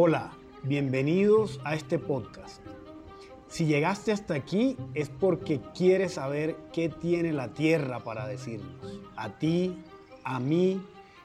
Hola, bienvenidos a este podcast. Si llegaste hasta aquí es porque quieres saber qué tiene la tierra para decirnos. A ti, a mí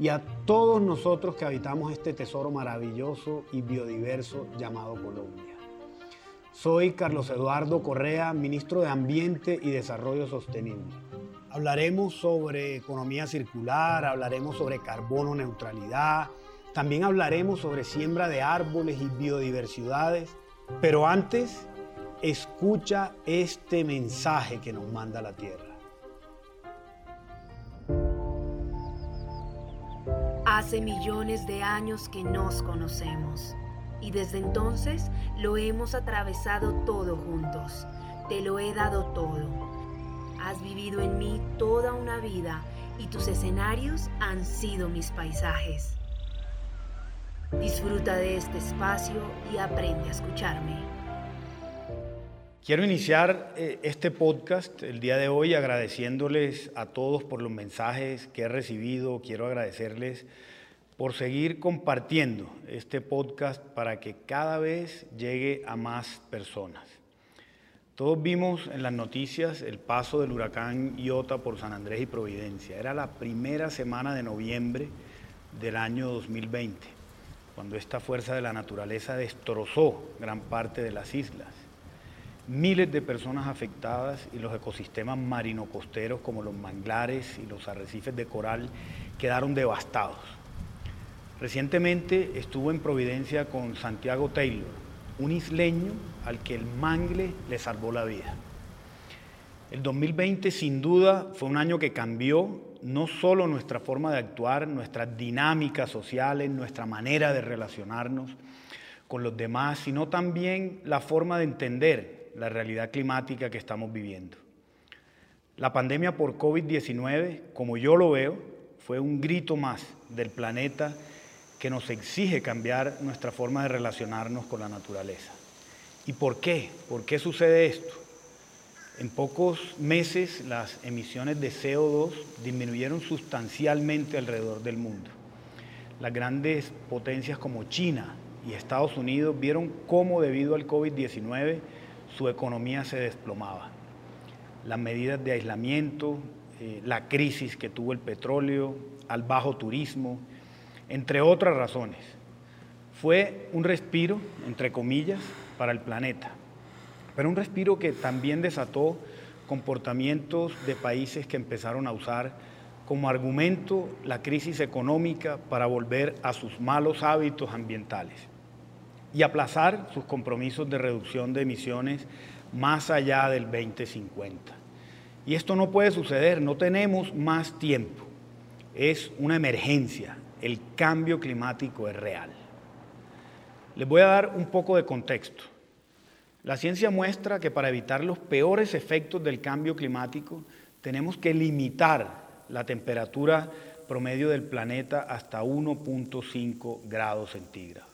y a todos nosotros que habitamos este tesoro maravilloso y biodiverso llamado Colombia. Soy Carlos Eduardo Correa, ministro de Ambiente y Desarrollo Sostenible. Hablaremos sobre economía circular, hablaremos sobre carbono neutralidad, también hablaremos sobre siembra de árboles y biodiversidades, pero antes escucha este mensaje que nos manda la Tierra. Hace millones de años que nos conocemos y desde entonces lo hemos atravesado todo juntos. Te lo he dado todo. Has vivido en mí toda una vida y tus escenarios han sido mis paisajes. Disfruta de este espacio y aprende a escucharme. Quiero iniciar eh, este podcast el día de hoy agradeciéndoles a todos por los mensajes que he recibido. Quiero agradecerles por seguir compartiendo este podcast para que cada vez llegue a más personas. Todos vimos en las noticias el paso del huracán Iota por San Andrés y Providencia. Era la primera semana de noviembre del año 2020, cuando esta fuerza de la naturaleza destrozó gran parte de las islas. Miles de personas afectadas y los ecosistemas marino-costeros como los manglares y los arrecifes de coral quedaron devastados. Recientemente estuvo en Providencia con Santiago Taylor, un isleño al que el mangle le salvó la vida. El 2020 sin duda fue un año que cambió no solo nuestra forma de actuar, nuestras dinámicas sociales, nuestra manera de relacionarnos con los demás, sino también la forma de entender la realidad climática que estamos viviendo. La pandemia por COVID-19, como yo lo veo, fue un grito más del planeta que nos exige cambiar nuestra forma de relacionarnos con la naturaleza. ¿Y por qué? ¿Por qué sucede esto? En pocos meses las emisiones de CO2 disminuyeron sustancialmente alrededor del mundo. Las grandes potencias como China y Estados Unidos vieron cómo debido al COVID-19 su economía se desplomaba. Las medidas de aislamiento, eh, la crisis que tuvo el petróleo, al bajo turismo, entre otras razones. Fue un respiro, entre comillas, para el planeta, pero un respiro que también desató comportamientos de países que empezaron a usar como argumento la crisis económica para volver a sus malos hábitos ambientales y aplazar sus compromisos de reducción de emisiones más allá del 2050. Y esto no puede suceder, no tenemos más tiempo. Es una emergencia, el cambio climático es real. Les voy a dar un poco de contexto. La ciencia muestra que para evitar los peores efectos del cambio climático tenemos que limitar la temperatura promedio del planeta hasta 1.5 grados centígrados.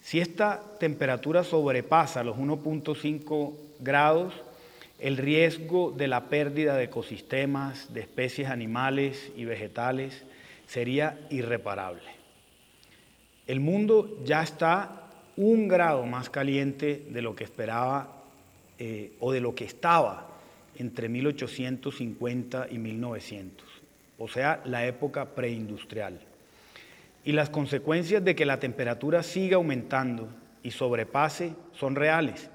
Si esta temperatura sobrepasa los 1.5 grados, el riesgo de la pérdida de ecosistemas, de especies animales y vegetales, sería irreparable. El mundo ya está un grado más caliente de lo que esperaba eh, o de lo que estaba entre 1850 y 1900, o sea, la época preindustrial. Y las consecuencias de que la temperatura siga aumentando y sobrepase son reales.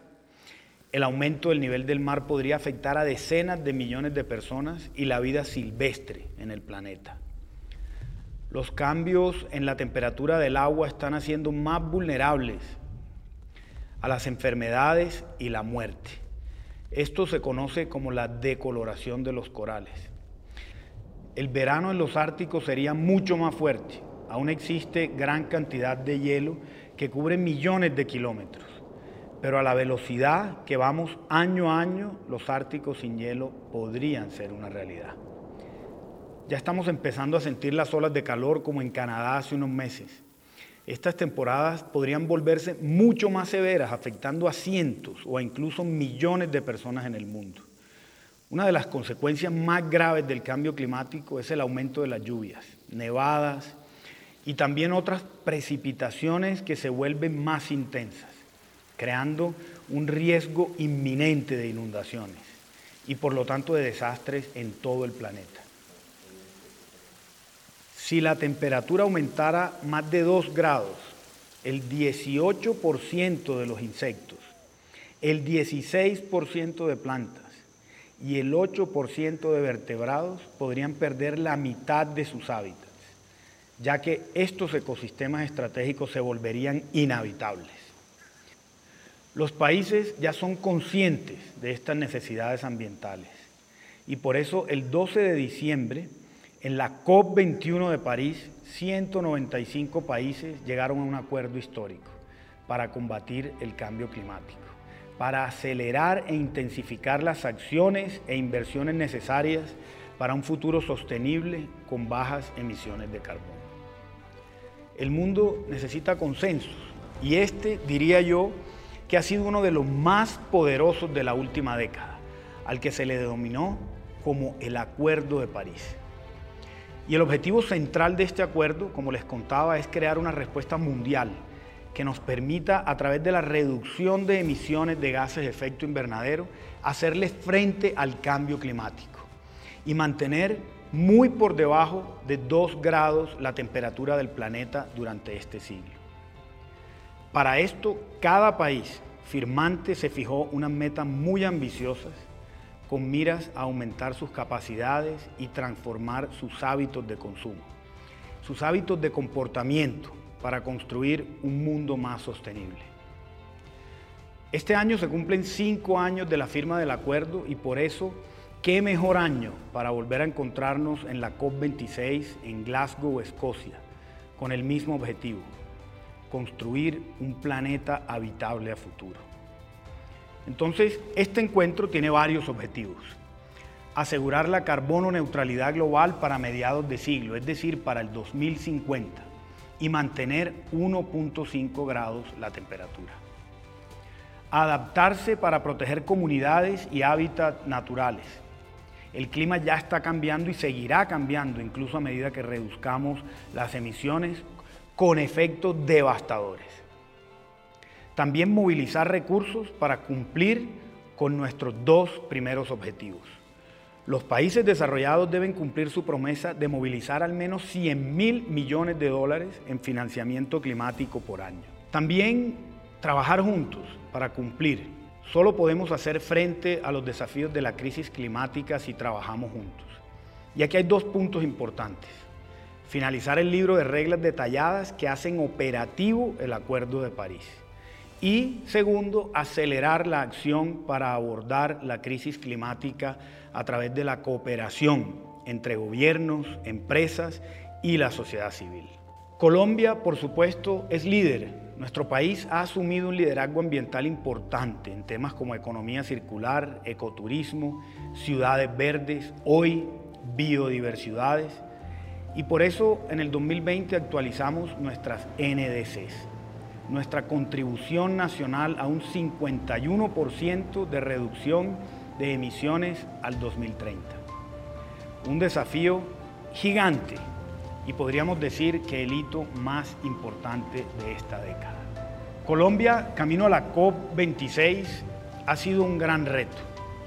El aumento del nivel del mar podría afectar a decenas de millones de personas y la vida silvestre en el planeta. Los cambios en la temperatura del agua están haciendo más vulnerables a las enfermedades y la muerte. Esto se conoce como la decoloración de los corales. El verano en los árticos sería mucho más fuerte. Aún existe gran cantidad de hielo que cubre millones de kilómetros. Pero a la velocidad que vamos año a año, los árticos sin hielo podrían ser una realidad. Ya estamos empezando a sentir las olas de calor como en Canadá hace unos meses. Estas temporadas podrían volverse mucho más severas, afectando a cientos o incluso millones de personas en el mundo. Una de las consecuencias más graves del cambio climático es el aumento de las lluvias, nevadas y también otras precipitaciones que se vuelven más intensas, creando un riesgo inminente de inundaciones y por lo tanto de desastres en todo el planeta. Si la temperatura aumentara más de 2 grados, el 18% de los insectos, el 16% de plantas y el 8% de vertebrados podrían perder la mitad de sus hábitats, ya que estos ecosistemas estratégicos se volverían inhabitables. Los países ya son conscientes de estas necesidades ambientales y por eso el 12 de diciembre en la COP21 de París, 195 países llegaron a un acuerdo histórico para combatir el cambio climático, para acelerar e intensificar las acciones e inversiones necesarias para un futuro sostenible con bajas emisiones de carbono. El mundo necesita consensos y este, diría yo, que ha sido uno de los más poderosos de la última década, al que se le denominó como el Acuerdo de París. Y el objetivo central de este acuerdo, como les contaba, es crear una respuesta mundial que nos permita, a través de la reducción de emisiones de gases de efecto invernadero, hacerle frente al cambio climático y mantener muy por debajo de 2 grados la temperatura del planeta durante este siglo. Para esto, cada país firmante se fijó unas metas muy ambiciosas con miras a aumentar sus capacidades y transformar sus hábitos de consumo, sus hábitos de comportamiento para construir un mundo más sostenible. Este año se cumplen cinco años de la firma del acuerdo y por eso, qué mejor año para volver a encontrarnos en la COP26 en Glasgow, Escocia, con el mismo objetivo, construir un planeta habitable a futuro. Entonces, este encuentro tiene varios objetivos. Asegurar la carbono neutralidad global para mediados de siglo, es decir, para el 2050, y mantener 1.5 grados la temperatura. Adaptarse para proteger comunidades y hábitats naturales. El clima ya está cambiando y seguirá cambiando incluso a medida que reduzcamos las emisiones con efectos devastadores. También movilizar recursos para cumplir con nuestros dos primeros objetivos. Los países desarrollados deben cumplir su promesa de movilizar al menos 100 mil millones de dólares en financiamiento climático por año. También trabajar juntos para cumplir. Solo podemos hacer frente a los desafíos de la crisis climática si trabajamos juntos. Y aquí hay dos puntos importantes. Finalizar el libro de reglas detalladas que hacen operativo el Acuerdo de París y segundo, acelerar la acción para abordar la crisis climática a través de la cooperación entre gobiernos, empresas y la sociedad civil. Colombia, por supuesto, es líder. Nuestro país ha asumido un liderazgo ambiental importante en temas como economía circular, ecoturismo, ciudades verdes, hoy biodiversidades. Y por eso en el 2020 actualizamos nuestras NDCs nuestra contribución nacional a un 51% de reducción de emisiones al 2030. Un desafío gigante y podríamos decir que el hito más importante de esta década. Colombia, camino a la COP26, ha sido un gran reto,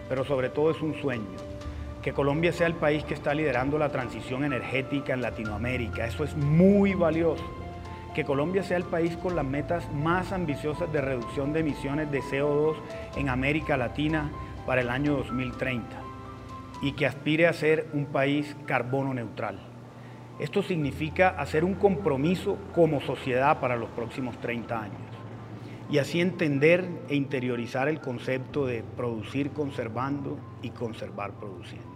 pero sobre todo es un sueño. Que Colombia sea el país que está liderando la transición energética en Latinoamérica. Eso es muy valioso que Colombia sea el país con las metas más ambiciosas de reducción de emisiones de CO2 en América Latina para el año 2030 y que aspire a ser un país carbono neutral. Esto significa hacer un compromiso como sociedad para los próximos 30 años y así entender e interiorizar el concepto de producir conservando y conservar produciendo.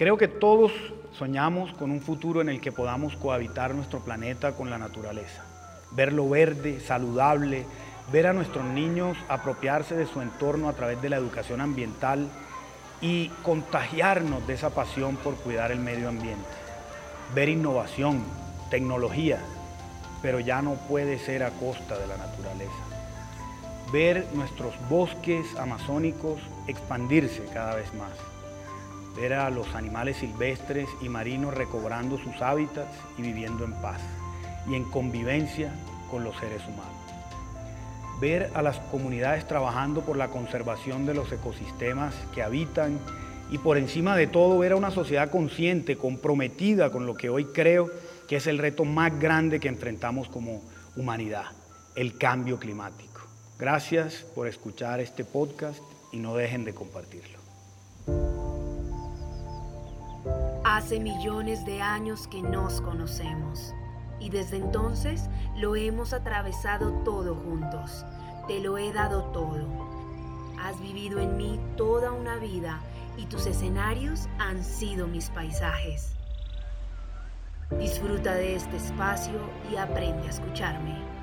Creo que todos soñamos con un futuro en el que podamos cohabitar nuestro planeta con la naturaleza, verlo verde, saludable, ver a nuestros niños apropiarse de su entorno a través de la educación ambiental y contagiarnos de esa pasión por cuidar el medio ambiente, ver innovación, tecnología, pero ya no puede ser a costa de la naturaleza, ver nuestros bosques amazónicos expandirse cada vez más ver a los animales silvestres y marinos recobrando sus hábitats y viviendo en paz y en convivencia con los seres humanos. Ver a las comunidades trabajando por la conservación de los ecosistemas que habitan y por encima de todo ver a una sociedad consciente, comprometida con lo que hoy creo que es el reto más grande que enfrentamos como humanidad, el cambio climático. Gracias por escuchar este podcast y no dejen de compartirlo. Hace millones de años que nos conocemos y desde entonces lo hemos atravesado todo juntos. Te lo he dado todo. Has vivido en mí toda una vida y tus escenarios han sido mis paisajes. Disfruta de este espacio y aprende a escucharme.